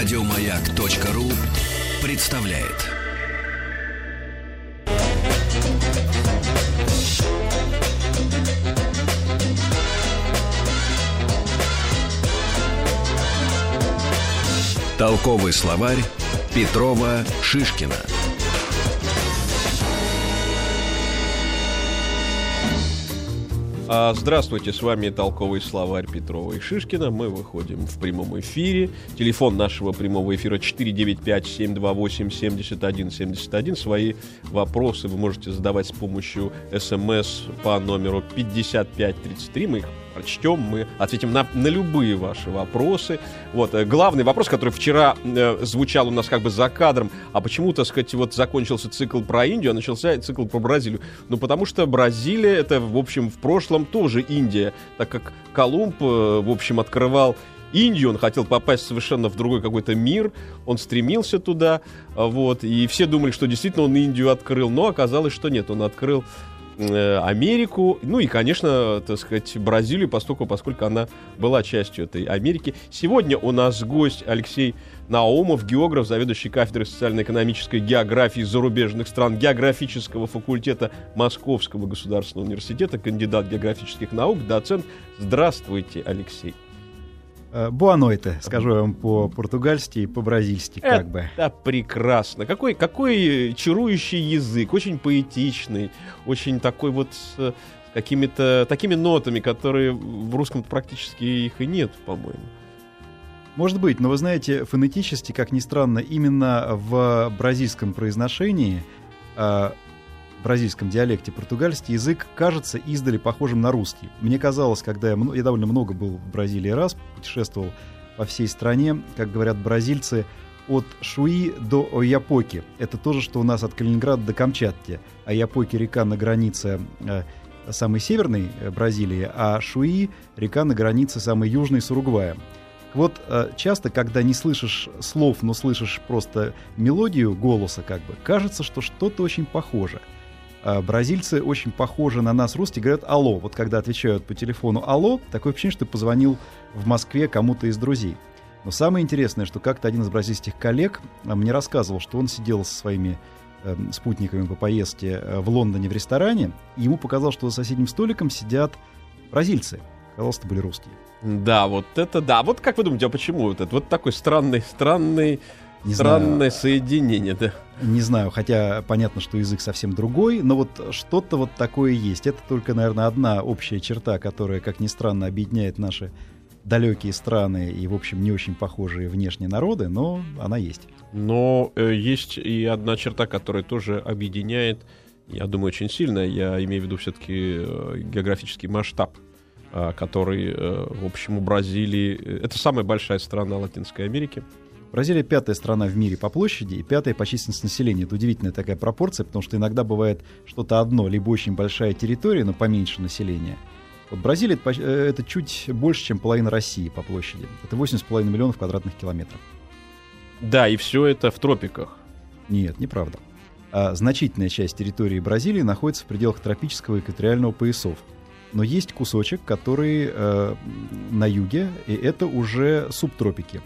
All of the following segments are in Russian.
Радиомаяк.ру представляет. Толковый словарь Петрова Шишкина. Здравствуйте, с вами толковый словарь Петрова и Шишкина. Мы выходим в прямом эфире. Телефон нашего прямого эфира 495-728-7171. Свои вопросы вы можете задавать с помощью смс по номеру 5533. Мы их прочтем, мы ответим на, на любые ваши вопросы. Вот, э, главный вопрос, который вчера э, звучал у нас как бы за кадром, а почему, так сказать, вот закончился цикл про Индию, а начался цикл про Бразилию? Ну, потому что Бразилия, это, в общем, в прошлом тоже Индия, так как Колумб, э, в общем, открывал Индию, он хотел попасть совершенно в другой какой-то мир, он стремился туда, а, вот, и все думали, что действительно он Индию открыл, но оказалось, что нет, он открыл Америку, ну и, конечно, так сказать, Бразилию, поскольку, поскольку она была частью этой Америки. Сегодня у нас гость Алексей Наумов, географ, заведующий кафедрой социально-экономической географии зарубежных стран географического факультета Московского государственного университета, кандидат географических наук, доцент. Здравствуйте, Алексей. Буанойте, скажу я вам по-португальски и по-бразильски, как бы. Это прекрасно. Какой, какой чарующий язык, очень поэтичный, очень такой вот с какими-то такими нотами, которые в русском практически их и нет, по-моему. Может быть, но вы знаете, фонетически, как ни странно, именно в бразильском произношении бразильском диалекте португальский язык кажется издали похожим на русский. Мне казалось, когда я, я довольно много был в Бразилии раз, путешествовал по всей стране, как говорят бразильцы, от Шуи до Ояпоки. Это то же, что у нас от Калининграда до Камчатки. Ояпоки — река на границе э, самой северной э, Бразилии, а Шуи — река на границе самой южной с Уругваем. Вот э, часто, когда не слышишь слов, но слышишь просто мелодию голоса, как бы, кажется, что что-то очень похоже — бразильцы очень похожи на нас, русские, говорят «алло». Вот когда отвечают по телефону «алло», такое ощущение, что ты позвонил в Москве кому-то из друзей. Но самое интересное, что как-то один из бразильских коллег а, мне рассказывал, что он сидел со своими э, спутниками по поездке э, в Лондоне в ресторане, и ему показалось, что за соседним столиком сидят бразильцы. Казалось, это были русские. Да, вот это да. Вот как вы думаете, а почему вот это? Вот такой странный, странный не Странное знаю. соединение, да. Не знаю, хотя понятно, что язык совсем другой, но вот что-то вот такое есть. Это только, наверное, одна общая черта, которая, как ни странно, объединяет наши далекие страны и, в общем, не очень похожие внешние народы, но она есть. Но э, есть и одна черта, которая тоже объединяет, я думаю, очень сильно. Я имею в виду все-таки э, географический масштаб, э, который, э, в общем, у Бразилии... Э, это самая большая страна Латинской Америки. Бразилия пятая страна в мире по площади и пятая по численности населения. Это удивительная такая пропорция, потому что иногда бывает что-то одно, либо очень большая территория, но поменьше населения. Вот Бразилия это, э, это чуть больше, чем половина России по площади. Это 8,5 миллионов квадратных километров. Да, и все это в тропиках. Нет, неправда. А значительная часть территории Бразилии находится в пределах тропического и экваториального поясов. Но есть кусочек, который э, на юге, и это уже субтропики.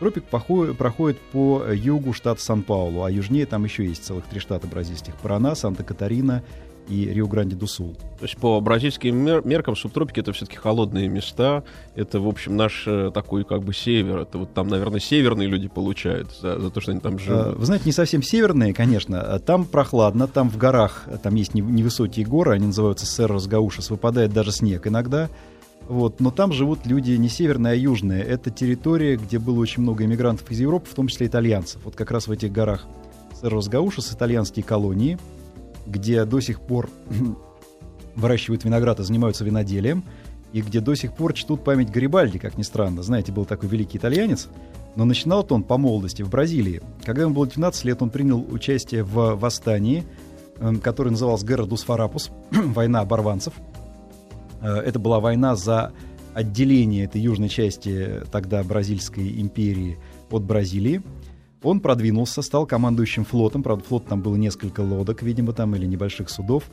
Тропик проходит по югу штата Сан-Паулу, а южнее там еще есть целых три штата бразильских. Парана, Санта-Катарина и Рио-Гранди-ду-Сул. То есть по бразильским мер- меркам субтропики это все-таки холодные места. Это, в общем, наш э, такой как бы север. Это вот там, наверное, северные люди получают за, за то, что они там живут. А, вы знаете, не совсем северные, конечно. Там прохладно, там в горах, там есть невысокие горы, они называются Серрос Гаушес, выпадает даже снег иногда. Вот, но там живут люди не северные, а южные. Это территория, где было очень много иммигрантов из Европы, в том числе итальянцев. Вот как раз в этих горах Серрос-Гаушес, итальянские колонии, где до сих пор выращивают виноград и занимаются виноделием, и где до сих пор чтут память Гарибальди, как ни странно. Знаете, был такой великий итальянец, но начинал он по молодости в Бразилии. Когда ему было 12 лет, он принял участие в восстании, эм, который назывался Герра дус Фарапус, война оборванцев – это была война за отделение этой южной части тогда Бразильской империи от Бразилии. Он продвинулся, стал командующим флотом. Правда, флот там было несколько лодок, видимо, там, или небольших судов.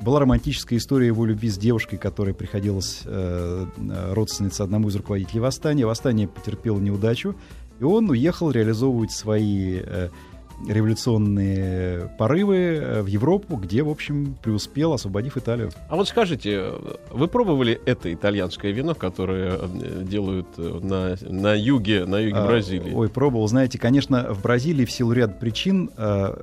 Была романтическая история его любви с девушкой, которая приходилась э, родственница одному из руководителей восстания. Восстание потерпело неудачу, И он уехал реализовывать свои э, революционные порывы э, в Европу, где, в общем, преуспел, освободив Италию. А вот скажите, вы пробовали это итальянское вино, которое э, делают э, на, на юге, на юге а, Бразилии? Ой, пробовал. Знаете, конечно, в Бразилии в силу ряда причин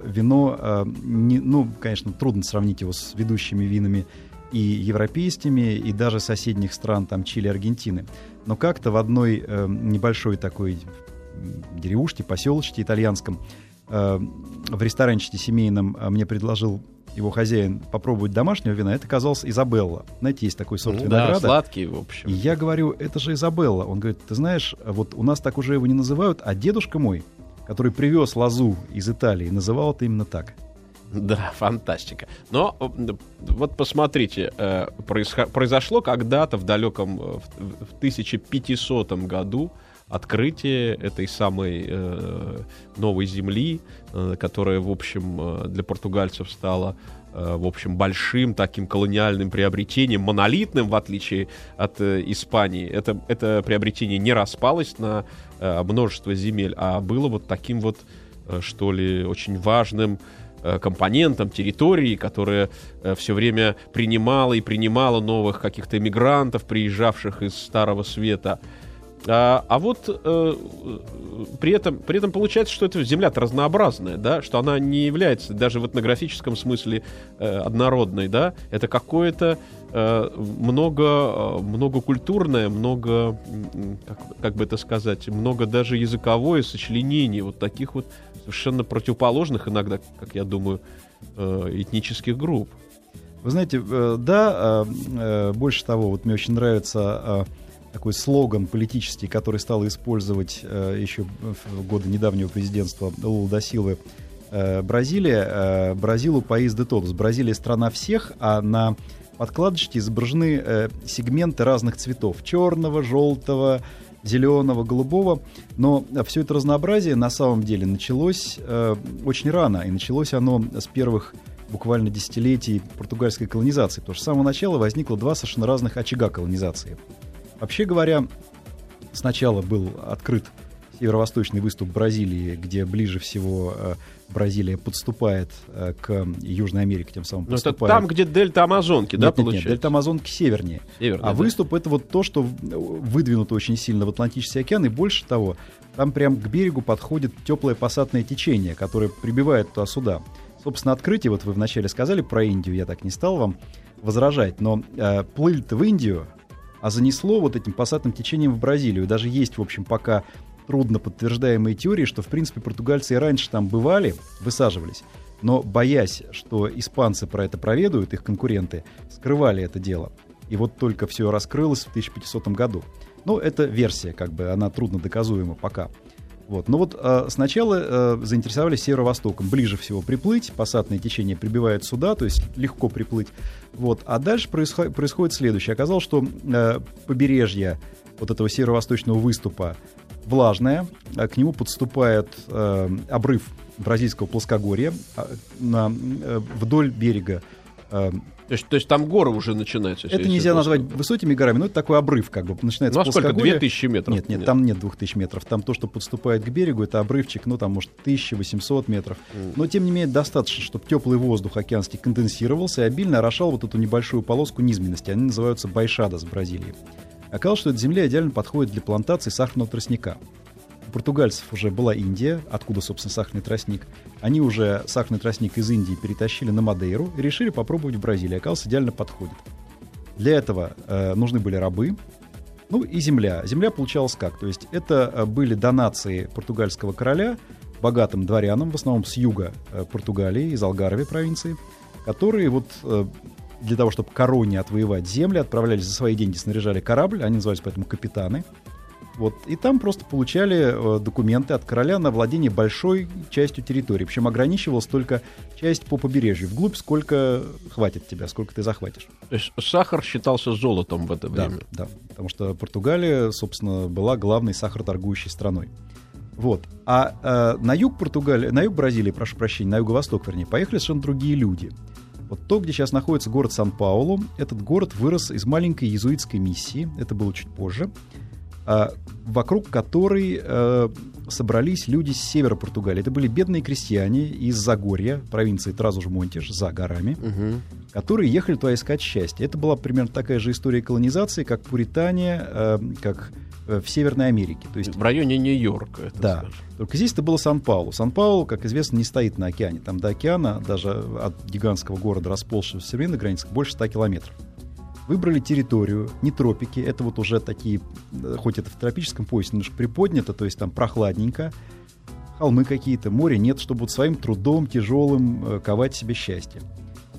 вино, не, ну, конечно, трудно сравнить его с ведущими винами и европейскими, и даже соседних стран, там, Чили, Аргентины. Но как-то в одной небольшой такой деревушке, поселочке итальянском, в ресторанчике семейном э, мне предложил его хозяин попробовать домашнего вина, это оказалось Изабелла. Знаете, есть такой сорт ну, винограда. Да, сладкий, в общем. И я говорю, это же Изабелла. Он говорит, ты знаешь, вот у нас так уже его не называют, а дедушка мой, который привез лозу из Италии, называл это именно так. Да, фантастика. Но вот посмотрите, э, произошло когда-то в далеком в 1500 году открытие этой самой э, новой земли, э, которая, в общем, э, для португальцев стала э, в общем, большим таким колониальным приобретением, монолитным, в отличие от э, Испании. Это, это приобретение не распалось на э, множество земель, а было вот таким вот, э, что ли, очень важным э, компонентом территории, которая все время принимала и принимала новых каких-то иммигрантов, приезжавших из Старого Света. А, а вот э, при, этом, при этом получается, что эта земля разнообразная, да, что она не является даже в этнографическом смысле э, однородной, да, это какое-то э, много, э, многокультурное, много, как, как бы это сказать, много даже языковое сочленение вот таких вот совершенно противоположных иногда, как я думаю, э, этнических групп. Вы знаете, э, да, э, больше того, вот мне очень нравится такой слоган политический, который стал использовать э, еще в годы недавнего президентства Лула да Силвы, э, Бразилия, э, Бразилу паис де тодос. Бразилия страна всех, а на подкладочке изображены э, сегменты разных цветов. Черного, желтого, зеленого, голубого. Но все это разнообразие на самом деле началось э, очень рано. И началось оно с первых буквально десятилетий португальской колонизации. Потому что с самого начала возникло два совершенно разных очага колонизации. Вообще говоря, сначала был открыт северо-восточный выступ Бразилии, где ближе всего э, Бразилия подступает э, к Южной Америке, тем самым Но это там, где дельта Амазонки, нет, да, нет, получается? Нет, дельта Амазонки севернее. Севернее а да. выступ — это вот то, что выдвинуто очень сильно в Атлантический океан, и больше того, там прям к берегу подходит теплое пассатное течение, которое прибивает туда-сюда. Собственно, открытие, вот вы вначале сказали про Индию, я так не стал вам возражать, но э, плыль-то в Индию а занесло вот этим пассатным течением в Бразилию. Даже есть, в общем, пока трудно подтверждаемые теории, что, в принципе, португальцы и раньше там бывали, высаживались, но, боясь, что испанцы про это проведают, их конкуренты, скрывали это дело. И вот только все раскрылось в 1500 году. Ну, это версия, как бы, она трудно доказуема пока. Вот. Но вот э, сначала э, заинтересовались северо-востоком. Ближе всего приплыть, пассатное течение прибивает сюда, то есть легко приплыть. Вот. А дальше происход- происходит следующее. Оказалось, что э, побережье вот этого северо-восточного выступа влажное, а к нему подступает э, обрыв бразильского плоскогорья э, на, э, вдоль берега э, то есть, то есть там горы уже начинаются. Это нельзя назвать высокими горами, но это такой обрыв, как бы начинается. Ну а сколько? 2000 метров? Нет, нет, нет, там нет 2000 метров. Там то, что подступает к берегу, это обрывчик, ну там может 1800 метров. Mm. Но тем не менее достаточно, чтобы теплый воздух океанский конденсировался и обильно орошал вот эту небольшую полоску низменности. Они называются байшадос в Бразилии. Оказалось, что эта земля идеально подходит для плантации сахарного тростника португальцев уже была Индия, откуда, собственно, сахарный тростник. Они уже сахарный тростник из Индии перетащили на Мадейру и решили попробовать в Бразилии. Оказалось, идеально подходит. Для этого э, нужны были рабы, ну и земля. Земля получалась как? То есть это э, были донации португальского короля богатым дворянам, в основном с юга э, Португалии, из Алгарве провинции, которые вот э, для того, чтобы короне отвоевать земли, отправлялись за свои деньги, снаряжали корабль, они назывались поэтому капитаны, вот, и там просто получали э, документы от короля на владение большой частью территории. Причем ограничивалась только часть по побережью. Вглубь сколько хватит тебя, сколько ты захватишь. То есть сахар считался золотом в это время? Да, да. Потому что Португалия, собственно, была главной сахароторгующей страной. Вот. А э, на юг Португалии, на юг Бразилии, прошу прощения, на юго-восток, вернее, поехали совершенно другие люди. Вот то, где сейчас находится город Сан-Паулу, этот город вырос из маленькой иезуитской миссии, это было чуть позже. А, вокруг которой э, собрались люди с севера Португалии. Это были бедные крестьяне из Загорья, провинции Тразуж-Монтиш, за горами, Мгм. которые ехали туда искать счастье. Это была примерно такая же история колонизации, как Пуритане, э, как э, в Северной Америке. То есть В районе Нью-Йорка. Да. скажем. только здесь это было Сан-Паулу. Сан-Паулу, как известно, не стоит на океане. Там до океана, даже от гигантского города, расползшегося в современных границах, больше 100 километров. Выбрали территорию, не тропики, это вот уже такие, э, хоть это в тропическом поясе немножко приподнято, то есть там прохладненько, холмы какие-то, море нет, чтобы вот своим трудом тяжелым э, ковать себе счастье.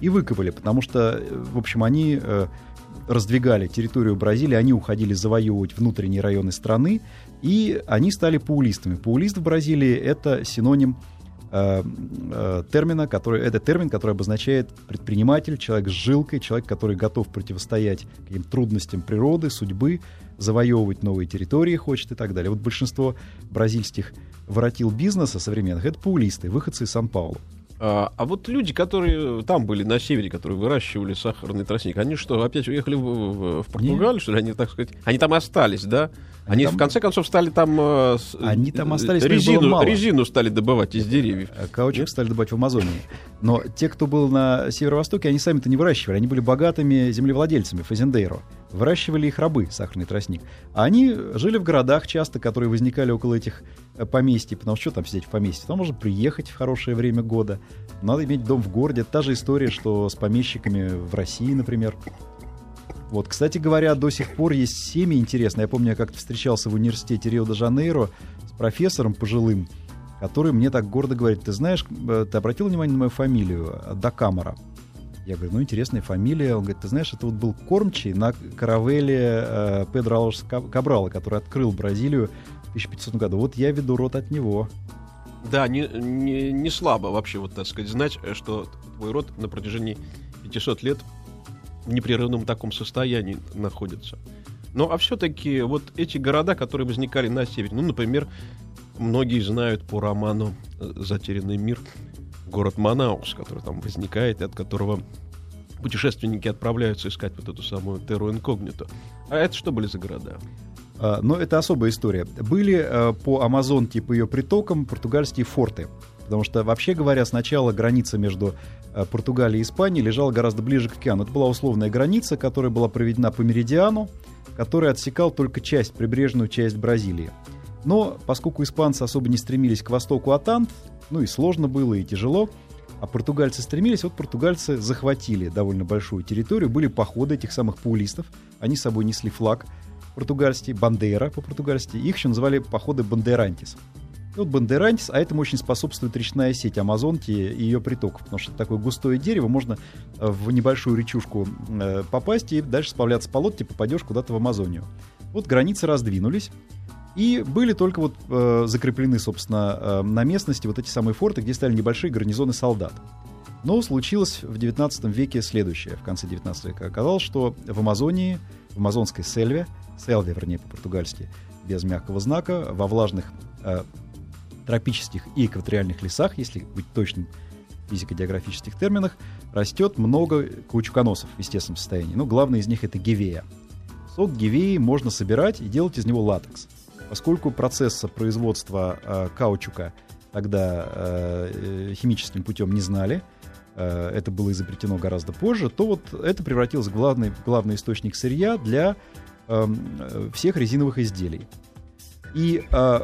И выкопали, потому что, э, в общем, они раздвигали территорию Бразилии, они уходили завоевывать внутренние районы страны, и они стали паулистами. Паулист в Бразилии — это синоним э, э, термина, который, это термин, который обозначает предприниматель, человек с жилкой, человек, который готов противостоять каким трудностям природы, судьбы, завоевывать новые территории хочет и так далее. Вот большинство бразильских воротил бизнеса современных — это паулисты, выходцы из Сан-Паулу. А, а вот люди, которые там были на севере, которые выращивали сахарный тростник, они что, опять уехали в, в- в Португалию, что ли? Они, так сказать, они там остались, да? Они, там- в конце концов стали там... э, с- Они там э, остались, резину, резину стали добывать из деревьев. Э, Каучук Нет? стали добывать в Амазонии. Но те, кто был на северо-востоке, они сами-то не выращивали. Они были богатыми землевладельцами, фазендейро. Выращивали их рабы, сахарный тростник. А они жили в городах часто, которые возникали около этих э, поместий. Потому что что там сидеть в поместье? Там можно приехать в хорошее время года. Надо иметь дом в городе. Это та же история, что с помещиками в России, например. Вот, кстати говоря, до сих пор есть семьи интересные. Я помню, я как-то встречался в университете Рио-де-Жанейро с профессором пожилым, который мне так гордо говорит, ты знаешь, э, ты обратил внимание на мою фамилию, Дакамара? Я говорю, ну, интересная фамилия. Он говорит, ты знаешь, это вот был кормчий на каравеле э, Педро Алош Кабрала, который открыл Бразилию в 1500 году. Вот я веду рот от него. Да, не, не, не слабо вообще, вот так сказать, знать, что твой род на протяжении 500 лет в непрерывном таком состоянии находится. Ну, а все-таки вот эти города, которые возникали на севере, ну, например, многие знают по роману «Затерянный мир» город Манаус, который там возникает, и от которого путешественники отправляются искать вот эту самую терру инкогнито. А это что были за города? А, Но это особая история. Были э, по Амазонке по ее притокам португальские форты. Потому что, вообще говоря, сначала граница между э, Португалией и Испанией лежала гораздо ближе к океану. Это была условная граница, которая была проведена по меридиану, который отсекал только часть, прибрежную часть Бразилии. Но поскольку испанцы особо не стремились к востоку от Анд, ну и сложно было, и тяжело, а португальцы стремились, вот португальцы захватили довольно большую территорию, были походы этих самых паулистов, они с собой несли флаг португальский, бандера по-португальски, их еще называли походы бандерантис. И вот бандерантис, а этому очень способствует речная сеть Амазонки и ее притоков, потому что такое густое дерево, можно э, в небольшую речушку э, попасть и дальше сплавляться по лодке, попадешь куда-то в Амазонию. Вот границы раздвинулись, и были только вот э, закреплены, собственно, э, на местности вот эти самые форты, где стояли небольшие гарнизоны солдат. Но случилось в 19 веке следующее. В конце 19 века оказалось, что в Амазонии, в амазонской сельве, селве, вернее, по-португальски, без мягкого знака, во влажных э, тропических и экваториальных лесах, если быть точным в физико-географических терминах, растет много каучуконосов в естественном состоянии. Ну, главный из них это гивея. Сок гивеи можно собирать и делать из него латекс. Поскольку процесса производства э, каучука тогда э, э, химическим путем не знали, э, это было изобретено гораздо позже, то вот это превратилось в главный, главный источник сырья для эм, э, всех резиновых изделий. И э,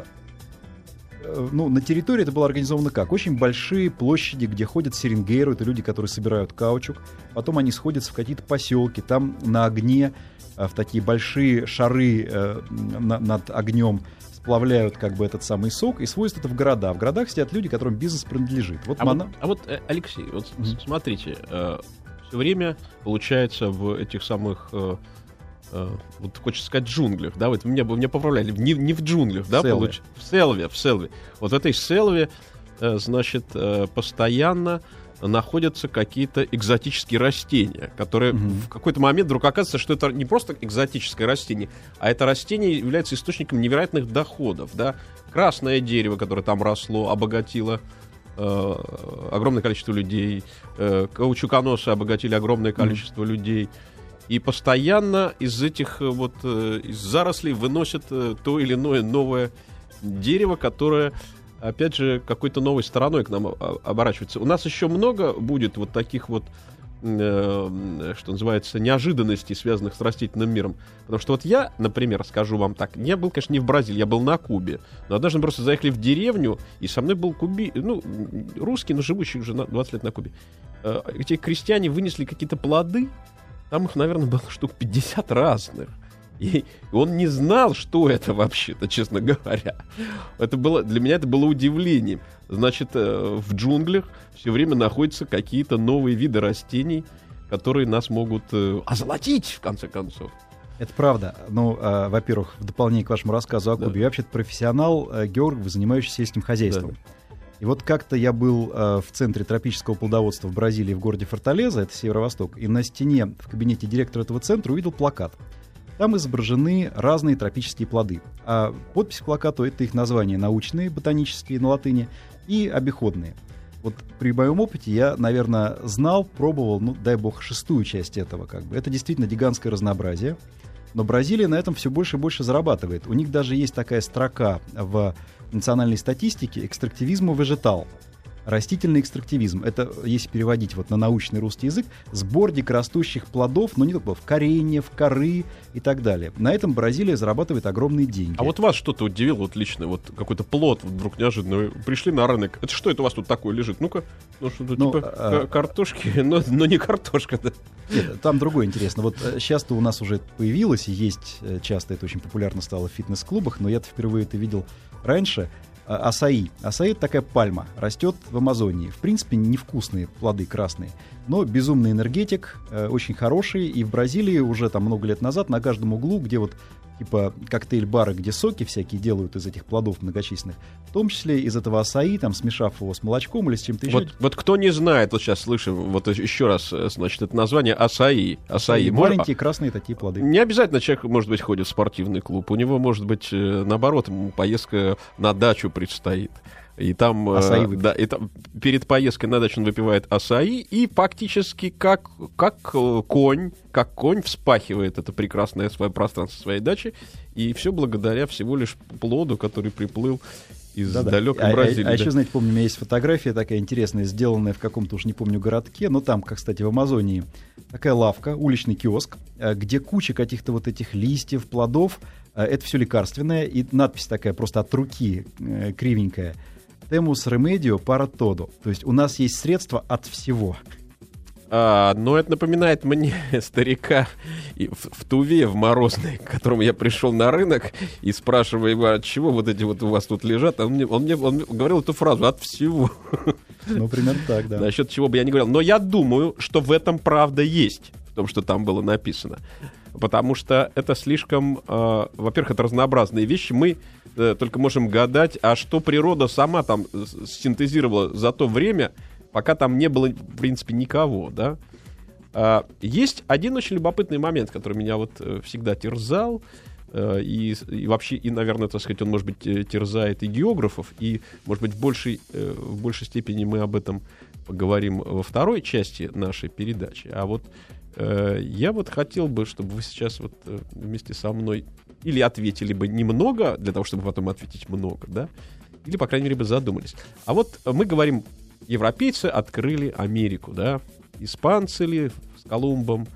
э, ну, на территории это было организовано как? Очень большие площади, где ходят серингейры, это люди, которые собирают каучук. Потом они сходятся в какие-то поселки, там на огне в такие большие шары э, на- над огнем сплавляют как бы этот самый сок и свозят это в города. В городах сидят люди, которым бизнес принадлежит. Вот А Мана- вот, а вот, э, Алексей, вот Мгм. смотрите, все время получается в этих самых, э, э, вот хочется сказать, джунглях, да, вот меня, меня поправляли, не, не в джунглях, да, Селве. получ- в селве, в селве. Вот в этой селве, э, значит, э, постоянно находятся какие-то экзотические растения, которые Мгм. в какой-то момент вдруг оказывается, что это не просто экзотическое растение, а это растение является источником невероятных доходов, да. Красное дерево, которое там росло, обогатило э, огромное количество людей, э, каучуконосы обогатили огромное количество людей. и постоянно из этих э, вот э, из зарослей выносят э, то или иное новое дерево, которое опять же какой-то новой стороной к нам оборачивается. У нас еще много будет вот таких вот э, что называется, неожиданностей, связанных с растительным миром. Потому что вот я, например, скажу вам так, я был, конечно, не в Бразилии, я был на Кубе. Но однажды мы просто заехали в деревню, и со мной был куби, ну, русский, но живущий уже 20 лет на Кубе. Э, эти крестьяне вынесли какие-то плоды, там их, наверное, было штук 50 разных. И он не знал, что это вообще-то, честно говоря. Это было, для меня это было удивлением. Значит, э, в джунглях все время находятся какие-то новые виды растений, которые нас могут э, озолотить, в конце концов. Это правда. Ну, э, во-первых, в дополнение к вашему рассказу о Кубе, да. я вообще-то профессионал, э, географ, занимающийся сельским хозяйством. Да. И вот как-то я был э, в центре тропического плодоводства в Бразилии, в городе Форталеза, это северо-восток, и на стене в кабинете директора этого центра увидел плакат – там изображены разные тропические плоды. А подпись к плакату — это их названия научные, ботанические на латыни и обиходные. Вот при моем опыте я, наверное, знал, пробовал, ну, дай бог, шестую часть этого. Как бы. Это действительно гигантское разнообразие. Но Бразилия на этом все больше и больше зарабатывает. У них даже есть такая строка в национальной статистике «экстрактивизму вежетал». Растительный экстрактивизм — это, если переводить вот на научный русский язык, сбор дикорастущих плодов, но не только плодов, кореньев, коры и так далее. На этом Бразилия зарабатывает огромные деньги. А вот вас что-то удивило вот лично, вот какой-то плод вдруг неожиданно, вы пришли на рынок, это что это у вас тут такое лежит? Ну-ка, ну что-то ну, типа а... картошки, но, но не картошка, да. Нет, там другое интересно. Вот сейчас-то э, у нас уже появилось и есть, э, часто это очень популярно стало в фитнес-клубах, но я-то впервые это видел раньше — асаи. Асаи — это такая пальма, растет в Амазонии. В принципе, невкусные плоды красные, но безумный энергетик, э, очень хороший. И в Бразилии уже там много лет назад на каждом углу, где вот типа коктейль-бары, где соки всякие делают из этих плодов многочисленных, в том числе из этого асаи, там, смешав его с молочком или с чем-то еще. Вот, вот кто не знает, вот сейчас слышим, вот еще раз, э, значит, это название асаи. Асаи. И маленькие красные такие плоды. Не обязательно человек, может быть, ходит в спортивный клуб. У него, может быть, э, наоборот, поездка на дачу предстоит. И там, э, асаи да, и там перед поездкой на дачу он выпивает асаи и фактически как, как э, конь, как конь вспахивает это прекрасное свое пространство своей дачи. И все благодаря всего лишь плоду, который приплыл из да, далекой а, Бразилии. А, а, а еще, знаете, помню, у меня есть фотография такая интересная, сделанная в каком-то уж не помню городке, но там, как, кстати, в Амазонии, такая лавка, уличный киоск, э, где куча каких-то вот этих листьев, плодов, это все лекарственное, и надпись такая просто от руки кривенькая — Temus remedio para todo. То есть у нас есть средства от всего. А, но это напоминает мне старика в, в Туве, в Морозной, к которому я пришел на рынок и спрашиваю его, от чего вот эти вот у вас тут лежат. А он мне, он мне он говорил эту фразу «от всего». Ну, примерно так, да. Насчет чего бы я не говорил. Но я думаю, что в этом правда есть, в том, что там было написано потому что это слишком, э, во-первых, это разнообразные вещи. Мы э, только можем гадать, а что природа сама там синтезировала за то время, пока там не было, в принципе, никого, да. Э, есть один очень любопытный момент, который меня вот э, всегда терзал, э, и, и вообще, и, наверное, так сказать, он, может быть, э, терзает и географов, и, может быть, в большей, э, в большей степени мы об этом поговорим во второй части нашей передачи. А вот я вот хотел бы, чтобы вы сейчас вот э, вместе со мной или ответили бы немного, для того, чтобы потом ответить много, да, или, по крайней мере, бы задумались. А вот мы говорим, европейцы открыли Америку, да, испанцы ли с Колумбом,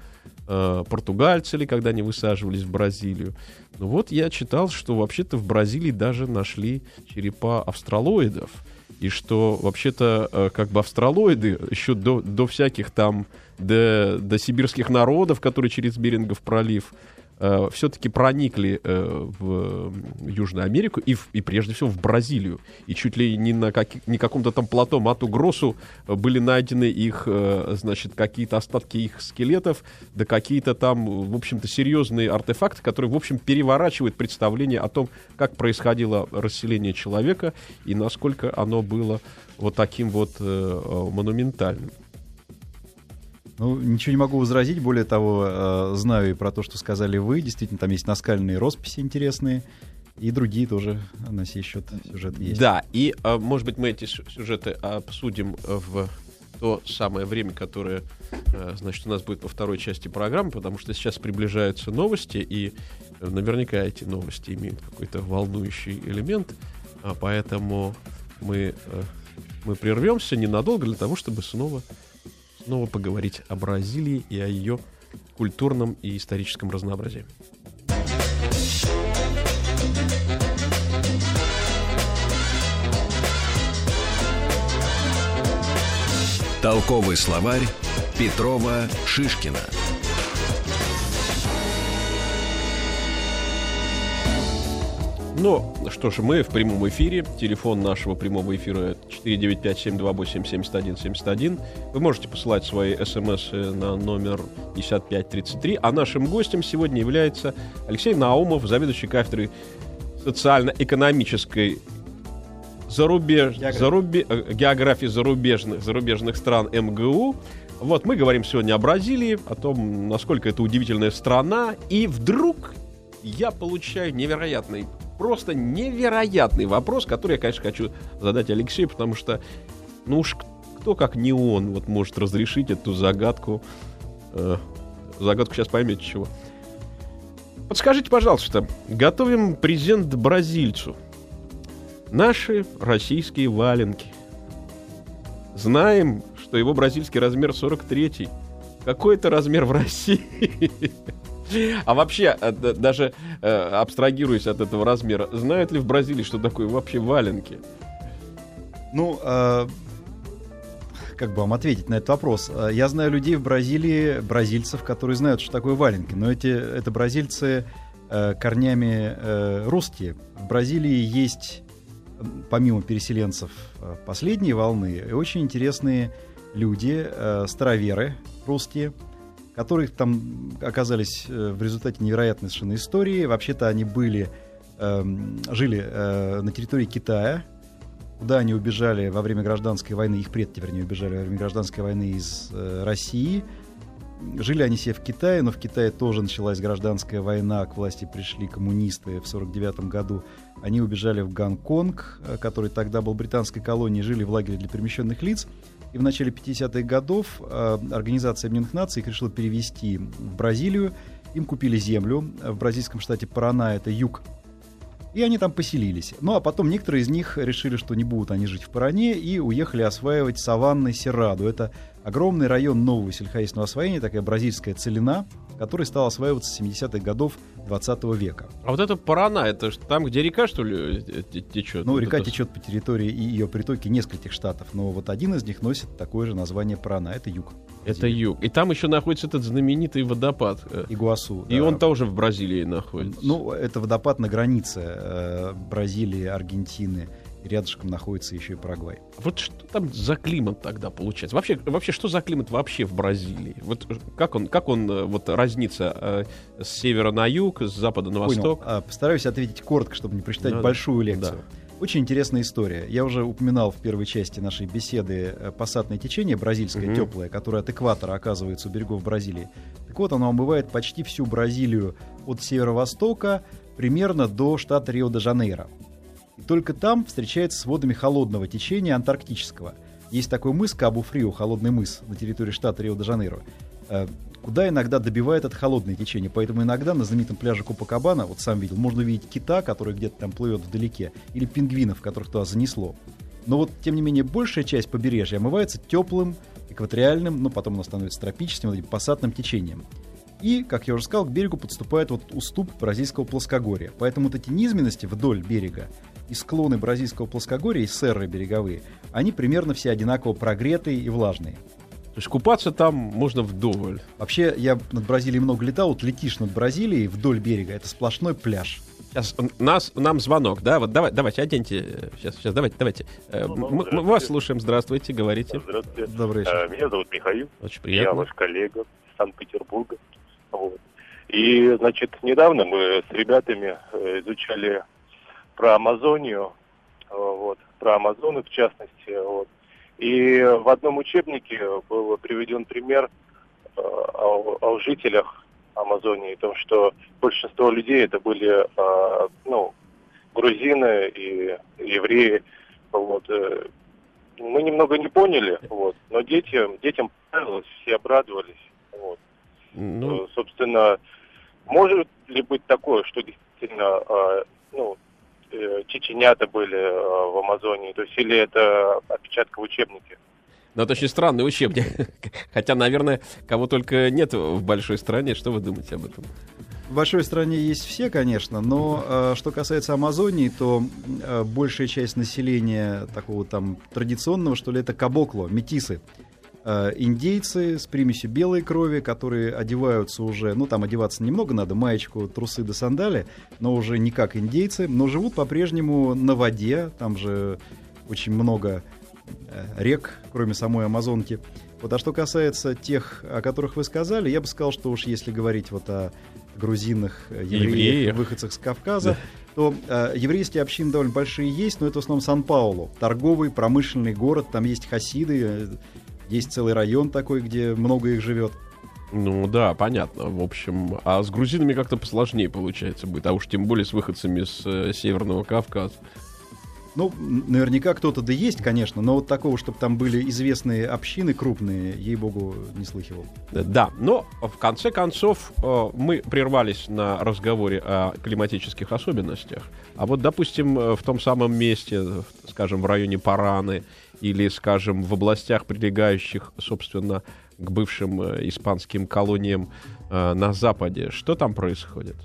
э, португальцы ли, когда они высаживались в Бразилию. Ну вот я читал, что вообще-то в Бразилии даже нашли черепа австралоидов, и что вообще-то э, как бы австралоиды еще до, до всяких там, до, до сибирских народов, которые через Берингов пролив, э, все-таки проникли э, в Южную Америку и, в, и прежде всего в Бразилию. И чуть ли не на как, не каком-то там плато Мату Гросу были найдены их, э, значит, какие-то остатки их скелетов, да какие-то там, в общем-то, серьезные артефакты, которые, в общем, переворачивают представление о том, как происходило расселение человека и насколько оно было вот таким вот монументальным. Ну, ничего не могу возразить. Более того, э, знаю и про то, что сказали вы. Действительно, там есть наскальные росписи интересные. И другие тоже на сей счет сюжеты есть. Да, и, э, может быть, мы эти сюжеты обсудим в то самое время, которое, э, значит, у нас будет по второй части программы, потому что сейчас приближаются новости, и наверняка эти новости имеют какой-то волнующий элемент, а поэтому мы, э, мы прервемся ненадолго для того, чтобы снова, снова поговорить о Бразилии и о ее культурном и историческом разнообразии. Толковый словарь Петрова Шишкина. Ну, что ж, мы в прямом эфире. Телефон нашего прямого эфира 495-728-7171. Вы можете посылать свои смс на номер 5533. А нашим гостем сегодня является Алексей Наумов, заведующий кафедрой социально-экономической зарубеж... География. Зарубе... Э, географии зарубежных, зарубежных стран МГУ. Вот, мы говорим сегодня о Бразилии, о том, насколько это удивительная страна. И вдруг я получаю невероятный, просто невероятный вопрос, который я, конечно, хочу задать Алексею, потому что, ну уж кто, как не он, вот может разрешить эту загадку. Э, загадку сейчас поймете чего. Подскажите, пожалуйста, готовим презент бразильцу. Наши российские валенки. Знаем, что его бразильский размер 43. Какой это размер в России? А вообще, э, даже э, абстрагируясь от этого размера, знают ли в Бразилии, что такое вообще валенки? Ну, э, как бы вам ответить на этот вопрос? Я знаю людей в Бразилии, бразильцев, которые знают, что такое валенки, но эти, это бразильцы корнями русские. В Бразилии есть помимо переселенцев последней волны, очень интересные люди, э, староверы русские, которые там оказались э, в результате невероятной совершенно истории. Вообще-то они были, эм, жили на территории Китая, куда они убежали во время гражданской войны, их предки, вернее, убежали во время гражданской войны из России. Жили они себе в Китае, но в Китае тоже началась гражданская война, к власти пришли коммунисты в 49 году они убежали в Гонконг, э, который тогда был британской колонией, жили в лагере для перемещенных лиц. И в начале 50-х годов э, Организация Объединенных Наций их решила перевести в Бразилию. Им купили землю в бразильском штате Парана, это юг и они там поселились. Ну а потом некоторые из них решили, что не будут они жить в Паране, и уехали осваивать саванны Серраду. Это огромный район нового сельскохозяйственного освоения, такая бразильская целина, который стал осваиваться с 70-х годов 20 века. А вот это Парана, это там, где река, что ли, течет? Ну, вот река это... течет по территории и ее притоки нескольких штатов, но вот один из них носит такое же название Парана, это юг. Это юг. И там еще находится этот знаменитый водопад. Э, Игуасу. И да. он тоже в Бразилии находится. Ну, это водопад на границе э, Бразилии, Аргентины рядышком находится еще и Парагвай. Вот что там за климат тогда получается? Вообще, вообще что за климат вообще в Бразилии? Вот как он, как он э, вот разнится э, с севера на юг, с запада на восток? Понял. А, постараюсь ответить коротко, чтобы не прочитать да, большую лекцию. Да. Очень интересная история. Я уже упоминал в первой части нашей беседы э, пассатное течение бразильское, угу. теплое, которое от экватора оказывается у берегов Бразилии. Так вот, оно омывает почти всю Бразилию от северо-востока примерно до штата Рио-де-Жанейро. И только там встречается с водами холодного течения антарктического. Есть такой мыс Кабу-Фрио, холодный мыс на территории штата Рио-де-Жанейро, э, куда иногда добивает это холодное течение. Поэтому иногда на знаменитом пляже Копакабана, вот сам видел, можно увидеть кита, который где-то там плывет вдалеке, или пингвинов, которых туда занесло. Но вот, тем не менее, большая часть побережья омывается теплым, экваториальным, ну, потом оно становится тропическим, вот этим пассатным течением. И, как я уже сказал, к берегу подступает вот уступ бразильского плоскогорья. Поэтому вот эти низменности вдоль берега и склоны бразильского плоскогорья, и серры береговые, они примерно все одинаково прогретые и влажные. То есть купаться там можно вдоволь. Вообще, я над Бразилией много летал. Вот летишь над Бразилией вдоль берега, это сплошной пляж. Сейчас нас, нам звонок, да? Вот давай, давайте, оденьте. Сейчас, сейчас, давайте, давайте. Э, ну, мы, мы вас слушаем. Здравствуйте, говорите. Здравствуйте. Добрый вечер. Э, меня зовут Михаил. Очень приятно. Я ваш коллега из Санкт-Петербурга. Вот. И, значит, недавно мы с ребятами э, изучали про Амазонию, э, вот, про Амазоны в частности, вот. И в одном учебнике был приведен пример э, о, о жителях Амазонии, о том, что большинство людей это были ну, грузины и евреи. Вот. мы немного не поняли, вот, но детям, детям понравилось, все обрадовались. Вот. Ну, Э, Собственно, может ли быть такое, что действительно э, ну, э, чеченята были э, в Амазонии, то есть или это опечатка в учебнике? ну, это очень странный учебник. Хотя, наверное, кого только нет в большой стране. Что вы думаете об этом? В большой стране есть все, конечно, но э, что касается Амазонии, то э, большая часть населения такого там традиционного, что ли, это кабокло, метисы. Э, индейцы с примесью белой крови, которые одеваются уже, ну там одеваться немного надо, маечку, трусы до сандали, но уже не как индейцы, но живут по-прежнему на воде, там же очень много э, рек, кроме самой Амазонки. Вот, а что касается тех, о которых вы сказали, я бы сказал, что уж если говорить вот о грузинах, э, евреях, Евреях. выходцах с Кавказа, то э, еврейские общины довольно большие есть, но это в основном Сан-Паулу, торговый, промышленный город, там есть хасиды, есть целый район такой, где много их живет. Ну да, понятно. В общем, а с грузинами как-то посложнее получается будет. А уж тем более с выходцами с э, Северного Кавказа. Ну, наверняка кто-то да есть, конечно, но вот такого, чтобы там были известные общины крупные, ей-богу, не слыхивал. Э, Да, но в конце концов э, мы прервались на разговоре о климатических особенностях. А вот, допустим, э, в том самом месте, э, скажем, в районе Параны или, скажем, в областях, прилегающих, собственно, к бывшим э, испанским колониям э, на Западе, что там происходит?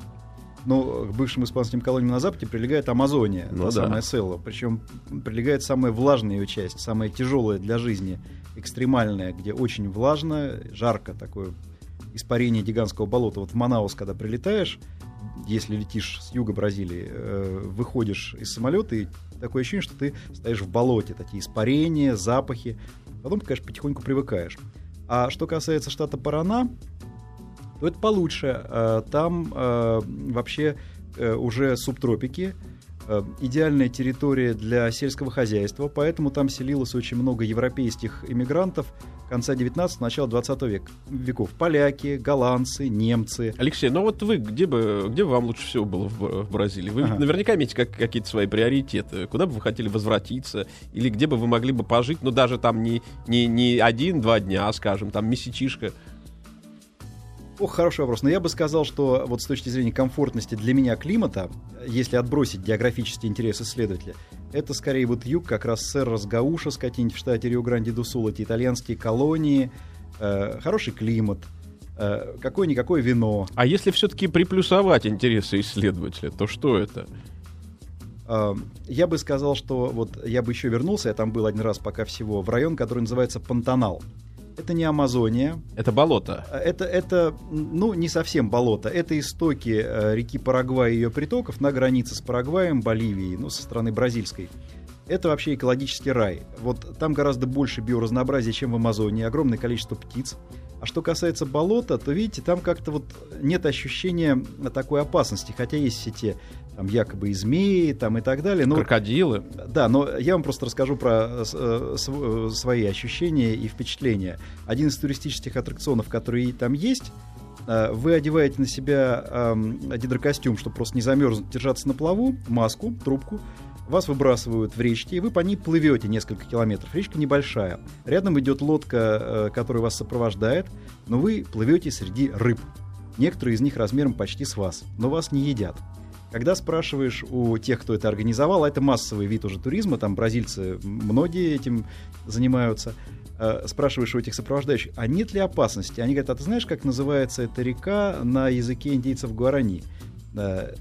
Ну, к бывшим испанским колониям на Западе прилегает Амазония, Ну та да. самая Селла. Причем прилегает самая влажная ее часть, самая тяжелая для жизни, экстремальная, где очень влажно, жарко, такое испарение гигантского болота. Вот в Манаус, когда прилетаешь, если летишь с юга Бразилии, э, выходишь из самолета, и такое ощущение, что ты стоишь в болоте. Такие испарения, запахи. Потом, конечно, потихоньку привыкаешь. А что касается штата Парана, то это получше. Э, Там э, вообще э, уже субтропики, идеальная территория для сельского хозяйства, поэтому там селилось очень много европейских иммигрантов конца 19 начала 20 век, веков. Поляки, голландцы, немцы. Алексей, ну вот вы, где бы, где бы вам лучше всего было в, в Бразилии? Вы Ага. наверняка имеете как, какие-то свои приоритеты. Куда бы вы хотели возвратиться? Или где бы вы могли бы пожить? Ну, даже там не, не, не один-два дня, а, скажем, там месячишка. Ох, хороший вопрос. Но я бы сказал, что вот с точки зрения комфортности для меня климата, если отбросить географический интерес исследователя, это скорее вот юг, как раз Серрос Гауша, какие-нибудь в штате Рио-Гранди-ду-Сул, эти итальянские колонии, э, хороший климат, э, какое-никакое вино. А если все-таки приплюсовать интересы исследователя, то что это? Э, Я бы сказал, что вот я бы еще вернулся, я там был один раз пока всего, в район, который называется Пантанал. Это не Амазония, Это болото. Это, это, ну, не совсем болото. Это истоки э, реки Парагвай и ее притоков на границе с Парагваем, Боливией, ну, со стороны бразильской. Это вообще экологический рай. Вот там гораздо больше биоразнообразия, чем в Амазонии, огромное количество птиц. А что касается болота, то, видите, там как-то вот нет ощущения такой опасности, хотя есть все те там якобы и змеи там и так далее. Но Крокодилы. да, но я вам просто расскажу про э, э, св- э, свои ощущения и впечатления. Один из туристических аттракционов, которые там есть, э, вы одеваете на себя эм, гидрокостюм, чтобы просто не замерзнуть, держаться на плаву, маску, трубку, вас выбрасывают в речке, и вы по ней плывете несколько километров. Речка небольшая. Рядом идет лодка, э, которая вас сопровождает, но вы плывете среди рыб. Некоторые из них размером почти с вас, но вас не едят. Когда спрашиваешь у тех, кто это организовал, а это массовый вид уже туризма, там бразильцы многие этим занимаются, э, спрашиваешь у этих сопровождающих, а нет ли опасности? Они говорят, а ты знаешь, как называется эта река на языке индейцев Гуарани? Э,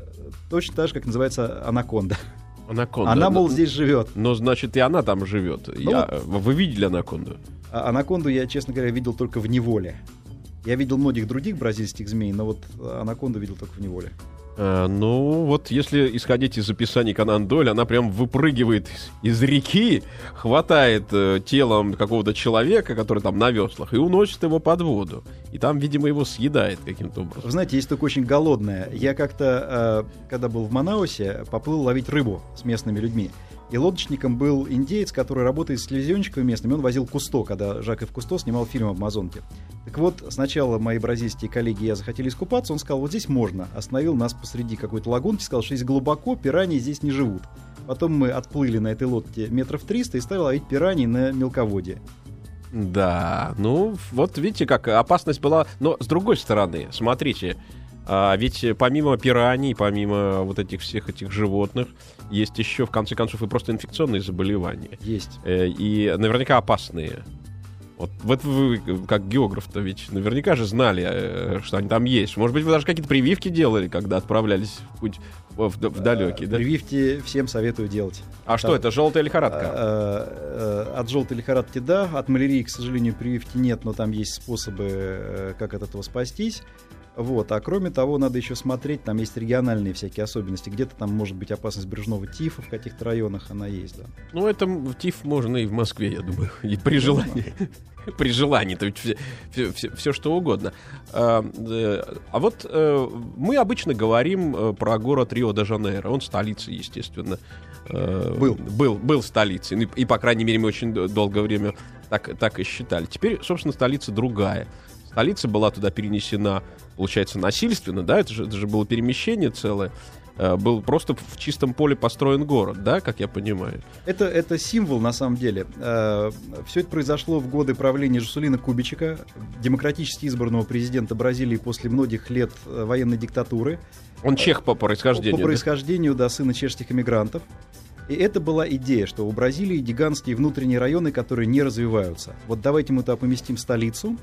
точно так же, как называется анаконда. Анаконда. Она, мол, Ну, здесь живет. Но значит и она там живет. Ну Я- Вы видели анаконду? А анаконду я, честно говоря, видел только в неволе. Я видел многих других бразильских змей, но вот анаконду видел только в неволе. Э, ну, вот если исходить из описаний Канан Дойль, она прям выпрыгивает из, реки, хватает э, телом какого-то человека, который там на веслах, и уносит его под воду. И там, видимо, его съедает каким-то образом. Вы знаете, есть только очень голодная. Я как-то, э, когда был в Манаусе, поплыл ловить рыбу с местными людьми. И лодочником был индеец, который работает с телевизионщиками местными. Он возил Кусто, когда Жак Эв Кусто снимал фильм об Амазонке. Так вот, сначала мои бразильские коллеги и я захотели искупаться. Он сказал, вот здесь можно. Остановил нас посреди какой-то лагунки, сказал, что здесь глубоко, пираньи здесь не живут. Потом мы отплыли на этой лодке метров 300 и стали ловить пираний на мелководье. Да, ну вот видите, как опасность была. Но с другой стороны, смотрите, а ведь помимо пираний, помимо вот этих всех этих животных, есть еще, в конце концов, и просто инфекционные заболевания. Есть. Э, и наверняка опасные. Вот, вот вы, как географ-то, ведь наверняка же знали, э, что они там есть. Может быть, вы даже какие-то прививки делали, когда отправлялись в путь в, в, далекий, да? Прививки всем советую делать. А что это, желтая лихорадка? А, а, От желтой лихорадки да, от малярии, к сожалению, прививки нет, но там есть способы, э, как от этого спастись. Вот. А кроме того, надо еще смотреть, там есть региональные всякие особенности. Где-то там может быть опасность брюшного тифа, в каких-то районах она есть, да. Ну, это тиф можно и в Москве, я думаю, и при желании. При желании, то есть все, что угодно. А, э, а вот э, мы обычно говорим э, про город Рио-де-Жанейро. Он столица, естественно. Был. Был, был столицей. Ну, И, по крайней мере, мы очень долгое время так, так и считали. Теперь, собственно, столица другая. Столица была туда перенесена, получается, насильственно, да, это же, это же было перемещение целое. Э, Был просто в чистом поле построен город, да, как я понимаю. Это, это символ, на самом деле. Все это произошло в годы правления Жусулина Кубичика, демократически избранного президента Бразилии после многих лет э, военной диктатуры. Он чех по происхождению. По да? происхождению, да, сына чешских иммигрантов. И это была идея, что у Бразилии гигантские внутренние районы, которые не развиваются. Вот давайте мы туда поместим столицу,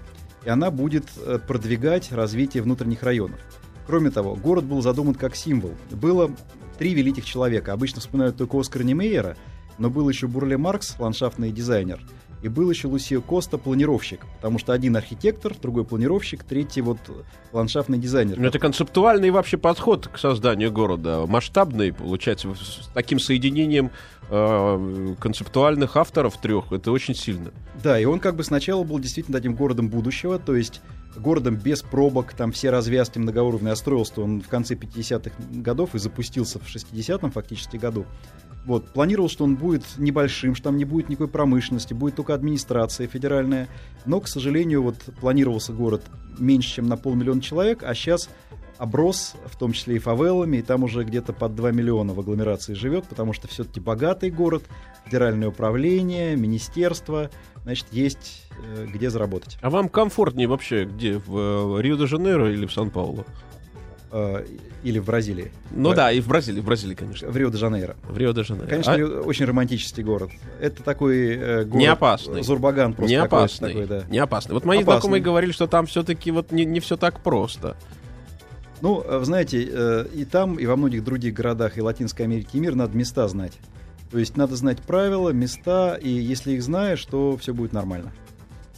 и она будет э, продвигать развитие внутренних районов. Кроме того, город был задуман как символ. Было три великих человека. Обычно вспоминают только Оскара Немейера, но был еще Бурле Маркс, ландшафтный дизайнер, и был еще Лусио Коста, планировщик. Потому что один архитектор, другой планировщик, третий вот ландшафтный дизайнер. Это концептуальный вообще подход к созданию города. Масштабный, получается, с таким соединением э, концептуальных авторов трех. Это очень сильно. Да, и он как бы сначала был действительно таким городом будущего, то есть городом без пробок, там все развязки многоуровневые, а строился он в конце 50-х годов и запустился в 60-м фактически году. Вот, планировал, что он будет небольшим, что там не будет никакой промышленности, будет только администрация федеральная. Но, к сожалению, вот планировался город меньше, чем на полмиллиона человек, а сейчас оброс, в том числе и фавелами, и там уже где-то под 2 миллиона в агломерации живет, потому что все-таки богатый город, федеральное управление, министерство, значит, есть э, где заработать. А вам комфортнее вообще где? В э, Рио-де-Жанейро или в Сан-Паулу? Э, или в Бразилии. Ну В- да, и в Бразилии, в Бразилии, конечно. В Рио-де-Жанейро. В Рио-де-Жанейро. Конечно, А- Рио- очень романтический город. Это такой э, город... Не опасный. Зурбаган просто не опасный. такой, да. Не опасный. Вот мои Опасный. знакомые говорили, что там все-таки вот не, не все так просто. Ну, э, вы знаете, э, и там, и во многих других городах и Латинской Америки и мир надо места знать. То есть надо знать правила, места, и если их знаешь, то все будет нормально.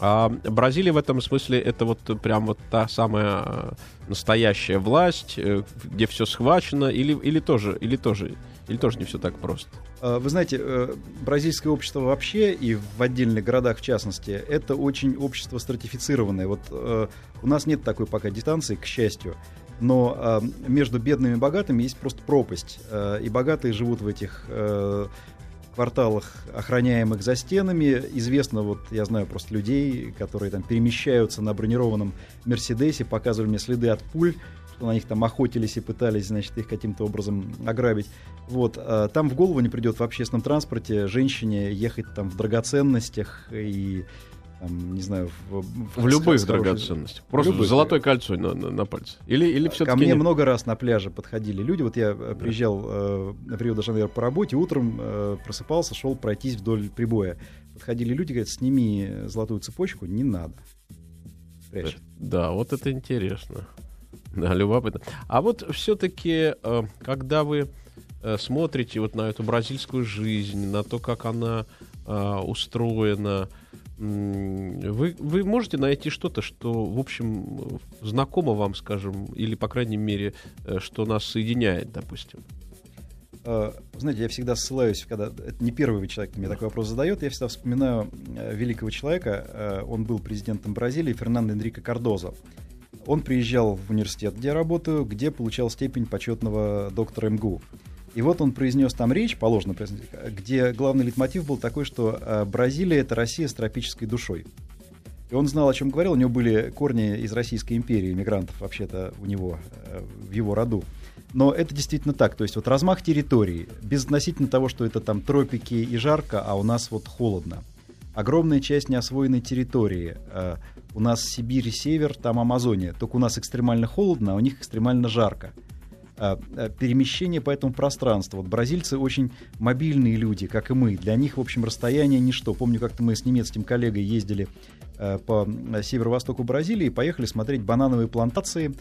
А Бразилия в этом смысле это вот прям вот та самая э, настоящая власть, э, где все схвачено, или, или тоже, или тоже, или тоже не все так просто. Э, Вы знаете, э, бразильское общество вообще и в отдельных городах в частности, это очень общество стратифицированное. Вот э, у нас нет такой пока дистанции, к счастью. Но э, между бедными и богатыми есть просто пропасть. Э, И богатые живут в этих э, кварталах, охраняемых за стенами. Известно, вот я знаю просто людей, которые там перемещаются на бронированном Мерседесе, показывали мне следы от пуль, что на них там охотились и пытались, значит, их каким-то образом ограбить. Вот, а там в голову не придет в общественном транспорте женщине ехать там в драгоценностях и там, не знаю, в, В любых с хорошей- драгоценностях. Просто любых. золотое кольцо на, на, на пальце. Или, или Ко все-таки... мне много раз на пляже подходили люди. Вот я э, приезжал э, в Рио-де-Жанейро по работе, утром э, просыпался, шел пройтись вдоль прибоя. Подходили люди, говорят, сними золотую цепочку, не надо. Прячь. Да, вот это интересно. Да, любопытно. А вот все-таки, когда вы э, смотрите вот на эту бразильскую жизнь, на то, как она э, устроена, вы, вы можете найти что-то, что, в общем, знакомо вам, скажем, или, по крайней мере, э, что нас соединяет, допустим? Э, Знаете, я всегда ссылаюсь, когда это не первый человек мне такой вопрос задает, я всегда вспоминаю э, великого человека. Он был президентом Бразилии, Фернандо Энрико Кардозо. Он приезжал в университет, где я работаю, где получал степень почетного доктора МГУ. И вот он произнес там речь, положено произнести, где главный литмотив был такой, что э, Бразилия — это Россия с тропической душой. И он знал, о чем говорил. У него были корни из Российской империи, иммигрантов вообще-то у него, э, в его роду. Но это действительно так. То есть вот размах территории, безотносительно того, что это там тропики и жарко, а у нас вот холодно. Огромная часть неосвоенной территории. Э, у нас Сибирь север, там Амазония. Только у нас экстремально холодно, а у них экстремально жарко. Э, э, перемещение по этому пространству. Вот бразильцы очень мобильные люди, как и мы. Для них, в общем, расстояние ничто. Помню, как-то мы с немецким коллегой ездили по северо-востоку Бразилии, поехали смотреть банановые плантации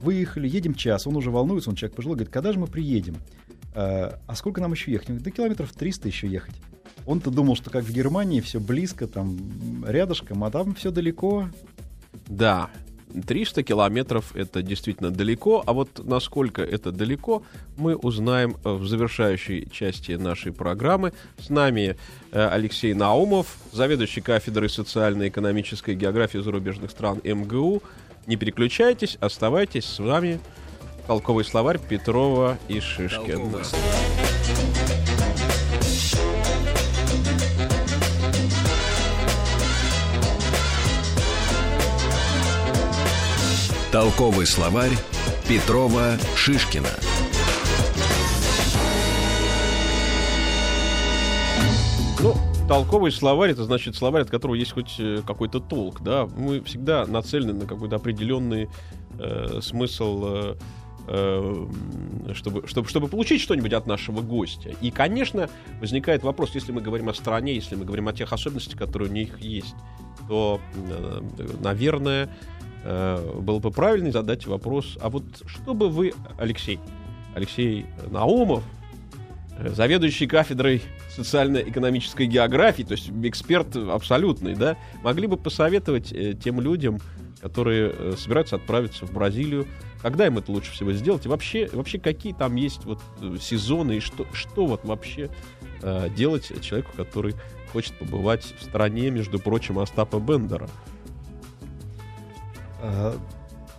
Выехали, едем час, он уже волнуется, он человек пожилой, говорит, когда же мы приедем? А, сколько нам еще ехать? До километров 300 еще ехать. Он-то думал, что как в Германии, все близко, там рядышком, а там все далеко. Да, 300 километров это действительно далеко, а вот насколько это далеко, мы узнаем в завершающей части нашей программы. С нами э, Алексей Наумов, заведующий кафедрой социально-экономической географии зарубежных стран МГУ, не переключайтесь, оставайтесь с вами. Толковый словарь Петрова и Шишкин. Толковый словарь Петрова Шишкина. Ну, толковый словарь, это значит словарь, от которого есть хоть э, какой-то толк, да. Мы всегда нацелены на какой-то определенный э, смысл, э, э, чтобы, чтобы, чтобы получить что-нибудь от нашего гостя. И, конечно, возникает вопрос, если мы говорим о стране, если мы говорим о тех особенностях, которые у них есть, то, э, наверное, было бы правильно задать вопрос, а вот что бы вы, Алексей, Алексей Наумов, э, заведующий кафедрой социально-экономической географии, то есть эксперт абсолютный, да, могли бы посоветовать э, тем людям, которые э, собираются отправиться в Бразилию, когда им это лучше всего сделать, и вообще, вообще какие там есть вот э, сезоны, и что, что вот вообще э, делать человеку, который хочет побывать в стране, между прочим, Остапа Бендера.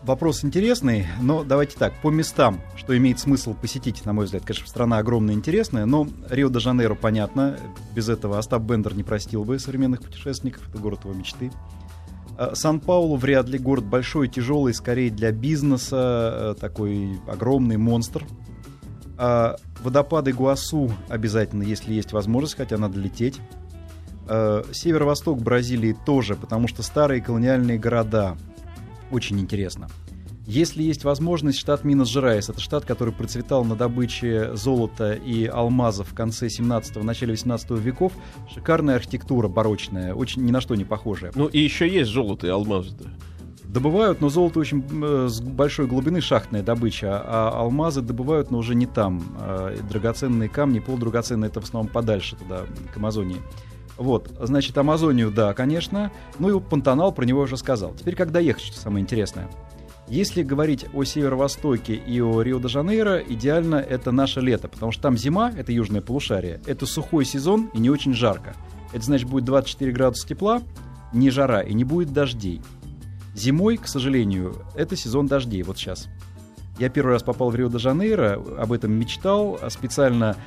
Вопрос интересный, но давайте так, по местам, что имеет смысл посетить, на мой взгляд, конечно, страна огромная интересная, но Рио-де-Жанейро, понятно, без этого Остап Бендер не простил бы современных путешественников, это город его мечты. А, Сан-Паулу вряд ли город большой, тяжелый, скорее для бизнеса, э, такой огромный монстр. Водопады Гуасу обязательно, если есть возможность, хотя надо лететь. Северо-восток Бразилии тоже, потому что старые колониальные города – очень интересно. Если есть возможность, штат Минас-Жерайс, это штат, который процветал на добыче золота и алмазов в конце 17-го, начале 18 веков, шикарная архитектура барочная, очень ни на что не похожая. Ну и еще есть золото и алмазы -то. Добывают, но золото очень э, с большой глубины шахтная добыча, а алмазы добывают, но уже не там. Э, драгоценные камни, полудрагоценные, это в основном подальше туда, к Амазонии. Вот, значит, Амазонию, да, конечно. Ну и Пантанал, про него уже сказал. Теперь, когда ехать, что самое интересное. Если говорить о северо-востоке и о Рио-де-Жанейро, идеально это наше лето, потому что там зима, это южное полушарие, это сухой сезон и не очень жарко. Это значит, будет 24 градуса тепла, не жара и не будет дождей. Зимой, к сожалению, это сезон дождей, вот сейчас. Я первый раз попал в Рио-де-Жанейро, об этом мечтал, специально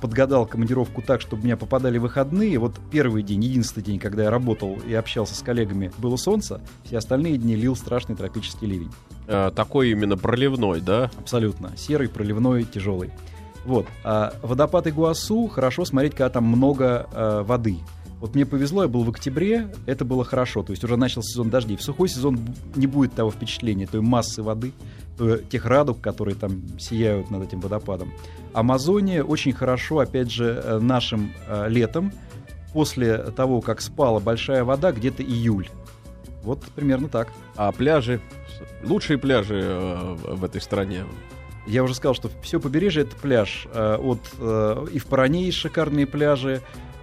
подгадал командировку так, чтобы у меня попадали выходные. Вот первый день, единственный день, когда я работал и общался с коллегами, было солнце, все остальные дни лил страшный тропический ливень. А, такой именно проливной, да? Абсолютно. Серый, проливной, тяжелый. Вот. А водопад Игуасу хорошо смотреть, когда там много а, воды. Вот мне повезло, я был в октябре, это было хорошо, то есть уже начал сезон дождей. В сухой сезон не будет того впечатления, той массы воды, тех радуг, которые там сияют над этим водопадом. Амазония очень хорошо, опять же, э, нашим э, летом, после того, как спала большая вода, где-то июль. Вот примерно так. А пляжи, лучшие пляжи э, в этой стране? Я уже сказал, что все побережье это пляж. От, и в Паране есть шикарные пляжи,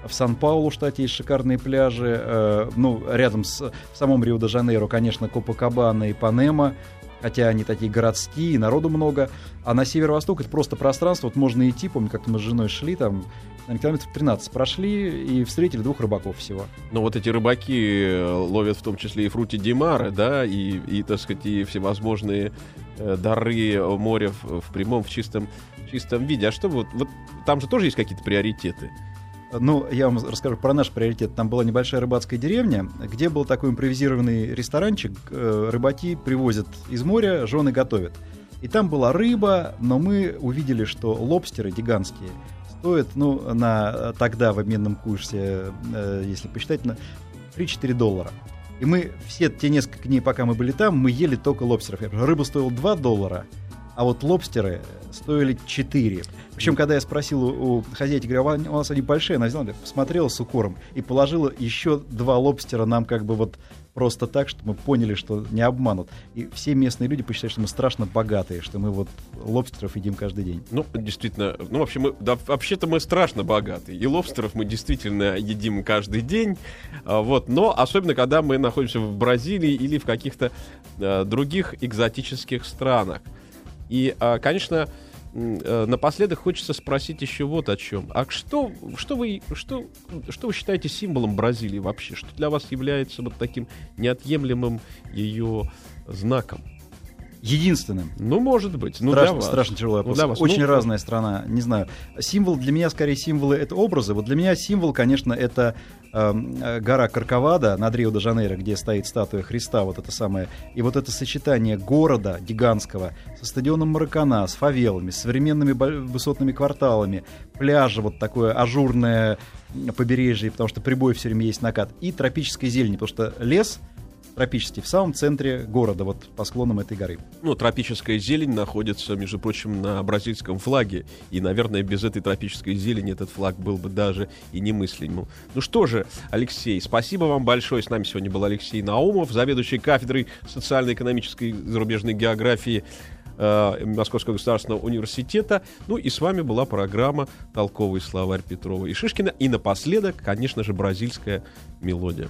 в Сан-Паулу, штате, есть шикарные пляжи. Ну, рядом с в самом Рио-де-Жанейро, конечно, Копакабана и Панема хотя они такие городские, народу много. А на северо-восток это просто пространство, вот можно идти, помню, как мы с женой шли, там, километров 13 прошли и встретили двух рыбаков всего. Ну вот эти рыбаки э, ловят в том числе и фрути димары, да, и, и так сказать, и всевозможные э, дары моря в, в прямом, в чистом, чистом виде. А что вот, вот там же тоже есть какие-то приоритеты? Ну, я вам расскажу про наш приоритет. Там была небольшая рыбацкая деревня, где был такой импровизированный ресторанчик. Э, рыбаки привозят из моря, жены готовят. И там была рыба, но мы увидели, что лобстеры гигантские стоят, ну, на тогда в обменном курсе, э, если посчитать, на 3-4 доллара. И мы все те несколько дней, пока мы были там, мы ели только лобстеров. Рыба стоила 2 доллара, а вот лобстеры стоили 4. Причем, когда я спросил у, хозяйки, говорю, «А у нас они большие, она взяла, посмотрела с укором и положила еще два лобстера нам как бы вот просто так, чтобы мы поняли, что не обманут. И все местные люди посчитали, что мы страшно богатые, что мы вот лобстеров едим каждый день. Ну, действительно, ну, вообще мы, да, вообще-то мы страшно богатые. И лобстеров мы действительно едим каждый день. А, вот, но особенно, когда мы находимся в Бразилии или в каких-то а, других экзотических странах. И, а, конечно, Э, напоследок хочется спросить еще вот о чем. А что, что, вы, что, что вы считаете символом Бразилии вообще? Что для вас является вот таким неотъемлемым ее знаком? Единственным. Ну, может быть. Ну, страшно, страшно тяжелый вопрос. Ну, для вас. Очень ну, разная страна. Не знаю. Символ для меня, скорее, символы — это образы. Вот для меня символ, конечно, это э, гора Карковада над Рио-де-Жанейро, где стоит статуя Христа, вот это самое. И вот это сочетание города гигантского со стадионом Маракана, с фавелами, с современными высотными кварталами, пляжа, вот такое ажурное побережье, потому что прибой все время есть накат, и тропической зелени, потому что лес — тропический, в самом центре города, вот по склонам этой горы. Ну, тропическая зелень находится, между прочим, на бразильском флаге. И, наверное, без этой тропической зелени этот флаг был бы даже и немыслим. Ну что же, Алексей, спасибо вам большое. С нами сегодня был Алексей Наумов, заведующий кафедрой социально-экономической зарубежной географии э, Московского государственного университета. Ну и с вами была программа «Толковый словарь Петрова и Шишкина». И напоследок, конечно же, бразильская мелодия.